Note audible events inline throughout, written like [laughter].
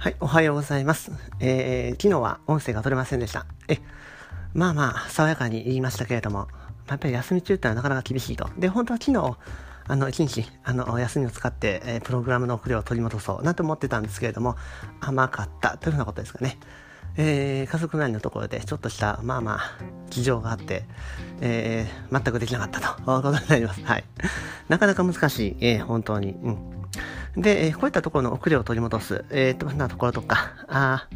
はい、おはようございます。えー、昨日は音声が取れませんでした。え、まあまあ、爽やかに言いましたけれども、やっぱり休み中ってのはなかなか厳しいと。で、本当は昨日、あの、一日、あの、休みを使って、えー、プログラムの遅れを取り戻そう、なんて思ってたんですけれども、甘かったというふうなことですかね。えー、家族内のところでちょっとした、まあまあ、事情があって、えー、全くできなかったと、いうことになります。はい。なかなか難しい、えー、本当に。うん。で、えこういったところの遅れを取り戻す、えー、どんなところとか、あ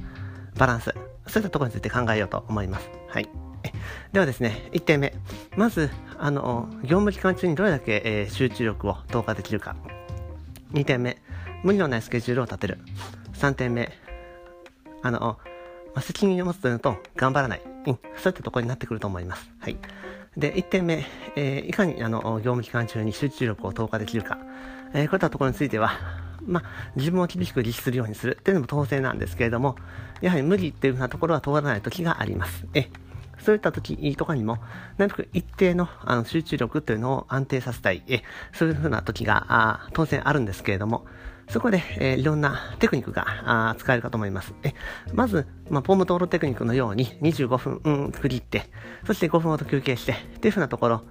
バランス、そういったところについて考えようと思います。はい。ではですね、1点目。まず、あの、業務期間中にどれだけ、えー、集中力を投下できるか。2点目、無理のないスケジュールを立てる。3点目、あの、まあ、責任を持つというのと、頑張らない。うん、そういったところになってくると思います。はい。で、1点目、えー、いかにあの業務期間中に集中力を投下できるか、えー、こういったところについては、まあ、自分を厳しく律するようにする。っていうのも当然なんですけれども、やはり無理っていうふうなところは通らない時があります。えそういった時とかにも、なんとか一定のあの集中力というのを安定させたい、えそういうふうな時があ当然あるんですけれども、そこで、えー、いろんなテクニックがあ使えるかと思います。えまず、まあ、ポームトールテクニックのように25分、うん、区切って、そして5分ほど休憩して、っていうふうなところ、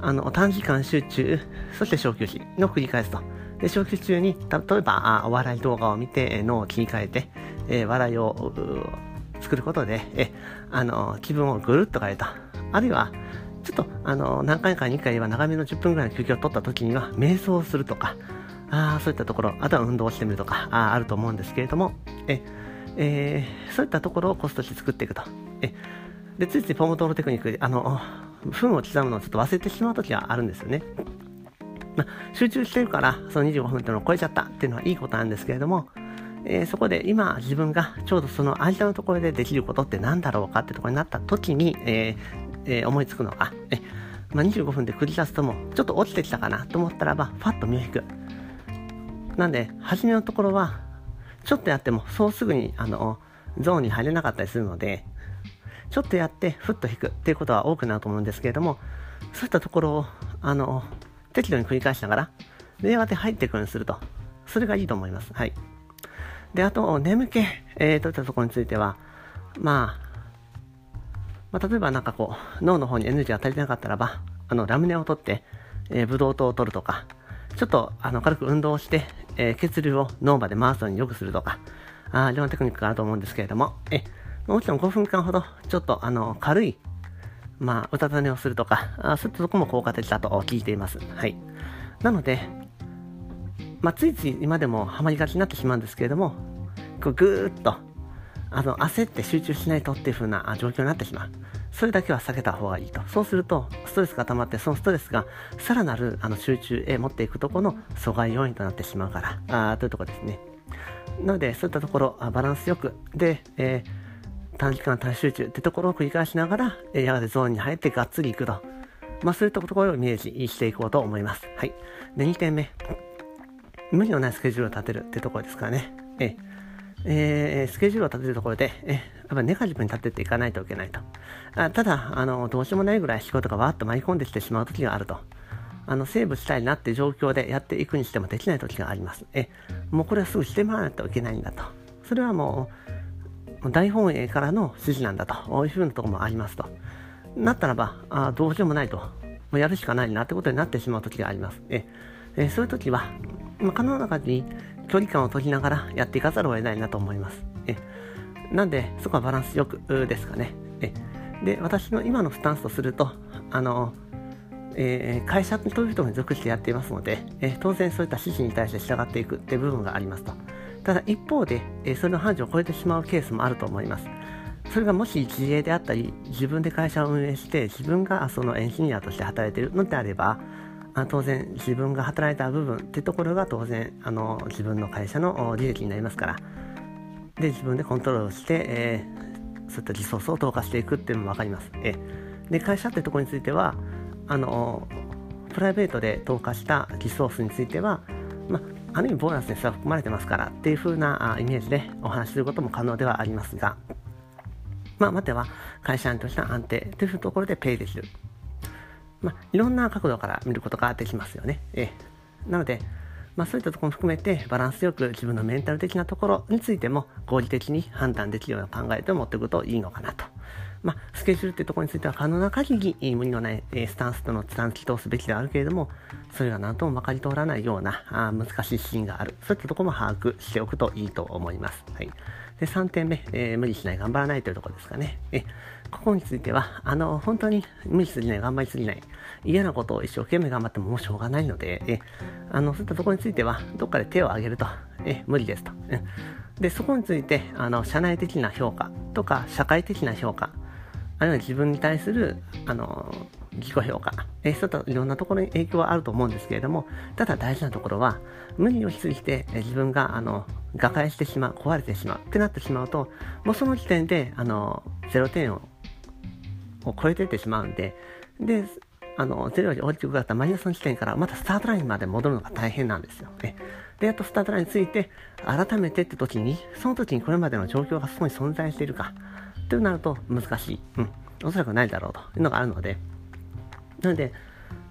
あの、短時間集中、そして小休止の繰り返すと。で、小休止中に、例えば、あお笑い動画を見て、脳を切り替えて、えー、笑いを作ることで、え、あの、気分をぐるっと変えた。あるいは、ちょっと、あの、何回かに1回は長めの10分ぐらいの休憩を取った時には、瞑想をするとか、あそういったところ、あとは運動をしてみるとか、ああると思うんですけれども、え、えー、そういったところをコストして作っていくと。え、で、ついついポモトロテクニック、あの、分を刻むのをちょっと忘れてしまう時があるんですよね。まあ、集中してるから、その25分っていうのを超えちゃったっていうのはいいことなんですけれども、えー、そこで今自分がちょうどその間のところでできることって何だろうかってところになった時に、えーえー、思いつくのが、えまあ、25分で繰り出すともちょっと落ちてきたかなと思ったらば、ファッと身を引く。なんで、初めのところは、ちょっとやってもそうすぐにあのゾーンに入れなかったりするので、ちょっとやってふっと引くっていうことは多くなると思うんですけれども、そういったところを、あの、適度に繰り返しながら、で、やがて入ってくるようにすると。それがいいと思います。はい。で、あと、眠気、えー、といったところについては、まあ、まあ、例えばなんかこう、脳の方にエネルギーが足りてなかったらば、あの、ラムネを取って、えー、ブドウ糖を取るとか、ちょっと、あの、軽く運動をして、えー、血流を脳まで回すように良くするとか、あいろんなテクニックがあると思うんですけれども、え、もちろん5分間ほど、ちょっとあの、軽い、まあ、うたた寝をするとか、あそういったとこも効果的だと聞いています。はい。なので、まあ、ついつい今でもハマりがちになってしまうんですけれども、こうぐーっと、あの、焦って集中しないとっていう風な状況になってしまう。それだけは避けた方がいいと。そうすると、ストレスが溜まって、そのストレスがさらなるあの集中へ持っていくとこの阻害要因となってしまうから、あというところですね。なので、そういったところ、バランスよく、で、えー短期間短集中ってところを繰り返しながら、えやがてゾーンに入ってがっつりいくと。まあそういったところをイメージしていこうと思います。はい。で、2点目。無理のないスケジュールを立てるってところですからね。ええー、スケジュールを立てるところで、えやっぱネガティブに立てていかないといけないと。あただ、あの、どうしようもないぐらい仕事がわーっと舞い込んできてしまう時があると。あの、セーブしたいなって状況でやっていくにしてもできない時があります。え、もうこれはすぐしてもらわないといけないんだと。それはもう、大本営からの指示なんだというふうなところもありますと。なったらば、あどうしようもないと。もうやるしかないなってことになってしまう時があります。ええそういう時は、まあ、可能な限り距離感を取りながらやっていかざるを得ないなと思います。えなんで、そこはバランスよくですかね。えで、私の今のスタンスとすると、あの、えー、会社という人に属してやっていますので、えー、当然そういった指示に対して従っていくっていう部分がありますと。ただ一方で、えそれの範疇を超えてしまうケースもあると思います。それがもし自営であったり、自分で会社を運営して、自分がそのエンジニアとして働いているのであれば、あ当然自分が働いた部分っていうところが当然あの自分の会社の利益になりますから、で、自分でコントロールして、えー、そういったリソースを投下していくっていうのも分かります。えで、会社っていうところについては、あの、プライベートで投下したリソースについては、あ、る意味ボーナスに差含まれてますからっていう風なイメージでお話しすることも可能ではありますが、まあ、待ては会社員としては安定というところでペイできる。まあ、いろんな角度から見ることができますよね。ええ、なので、まあ、そういったところも含めてバランスよく自分のメンタル的なところについても合理的に判断できるような考えを持っていくといいのかなと。まあ、スケジュールってところについては可能な限り無理のないスタンスとの短期通すべきではあるけれども、それが何ともまかり通らないような [laughs] あ難しいシーンがある。そういったところも把握しておくといいと思います。はい。で、3点目、えー、無理しない、頑張らないというところですかね。え、ここについては、あの、本当に無理すぎない、頑張りすぎない、嫌なことを一生懸命頑張ってももうしょうがないので、え、あの、そういったところについては、どっかで手を挙げると、え、無理ですと。で、そこについて、あの、社内的な評価とか、社会的な評価、あるいは自分に対する、あの、自己評価、えそういったいろんなところに影響はあると思うんですけれども、ただ大事なところは、無理をしすぎて、自分が、あの、瓦解してしまう、壊れてしまうってなってしまうと、もうその時点で、あの、0点をを超えていってしまうんで、で、あの、0より大きく上がったマイナスの地点からまたスタートラインまで戻るのが大変なんですよね。で、やっとスタートラインについて、改めてって時に、その時にこれまでの状況がそこに存在しているか、となると難しい。うん。おそらくないだろうというのがあるので、なので、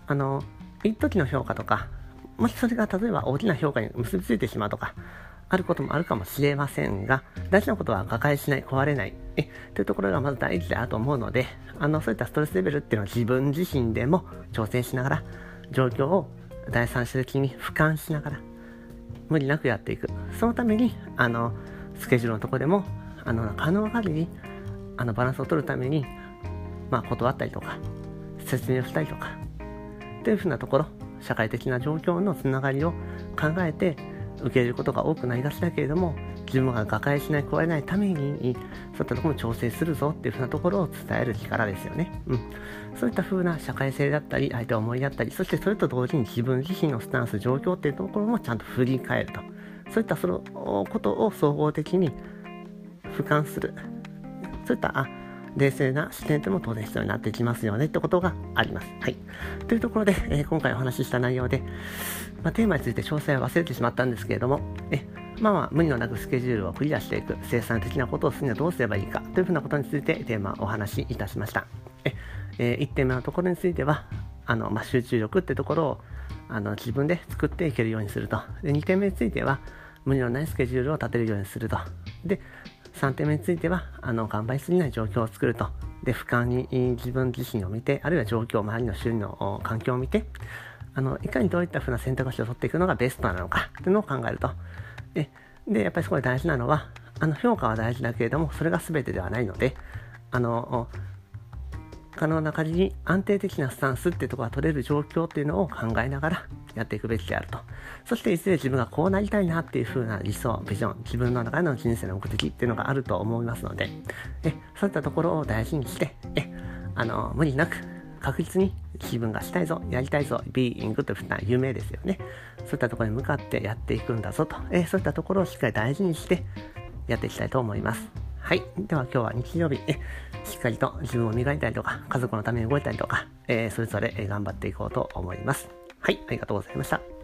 あの、一時の評価とか、もしそれが例えば大きな評価に結びついてしまうとか、あることもあるかもしれませんが、大事なことは瓦解しない、壊れない、え、というところがまず大事だと思うので、あの、そういったストレスレベルっていうのは自分自身でも調整しながら、状況を第三者的に俯瞰しながら、無理なくやっていく。そのために、あの、スケジュールのとこでも、あの、可能限り、あの、バランスを取るために、まあ、断ったりとか、説明をしたりとか、というふうなところ、社会的な状況のつながりを考えて受け入れることが多くなりがちだけれども、自分が瓦解しない、加えないために、そういったところも調整するぞっていうふうなところを伝える力ですよね。うん。そういったふうな社会性だったり、相手を思いやったり、そしてそれと同時に自分自身のスタンス、状況っていうところもちゃんと振り返ると。そういったそのことを総合的に俯瞰する。そういった、あ、冷静な視点でも当然必要になってきますよねってことがあります。はい。というところで、えー、今回お話しした内容で、まあ、テーマについて詳細は忘れてしまったんですけれども、えまあまあ、無理のなくスケジュールをクリアしていく、生産的なことをするにはどうすればいいかというふうなことについてテーマをお話しいたしました。ええー、1点目のところについては、あのまあ、集中力ってところをあの自分で作っていけるようにすると。で2点目については、無理のないスケジュールを立てるようにすると。で、3点目については、あの、頑張りすぎない状況を作ると。で、俯瞰に自分自身を見て、あるいは状況、周りの周囲の環境を見て、あの、いかにどういったふうな選択肢を取っていくのがベストなのかっていうのを考えると。で、でやっぱりすごい大事なのは、あの、評価は大事だけれども、それが全てではないので、あの、可能な限り安定的なスタンスっていうところが取れる状況っていうのを考えながらやっていくべきであると。そしていずれ自分がこうなりたいなっていう風な理想、ビジョン、自分の中での人生の目的っていうのがあると思いますので、えそういったところを大事にして、えあの無理なく確実に自分がしたいぞ、やりたいぞ、ビーイングというふうな有名ですよね。そういったところに向かってやっていくんだぞと、えそういったところをしっかり大事にしてやっていきたいと思います。はい。では今日は日曜日、しっかりと自分を磨いたりとか、家族のために動いたりとか、えー、それぞれ頑張っていこうと思います。はい。ありがとうございました。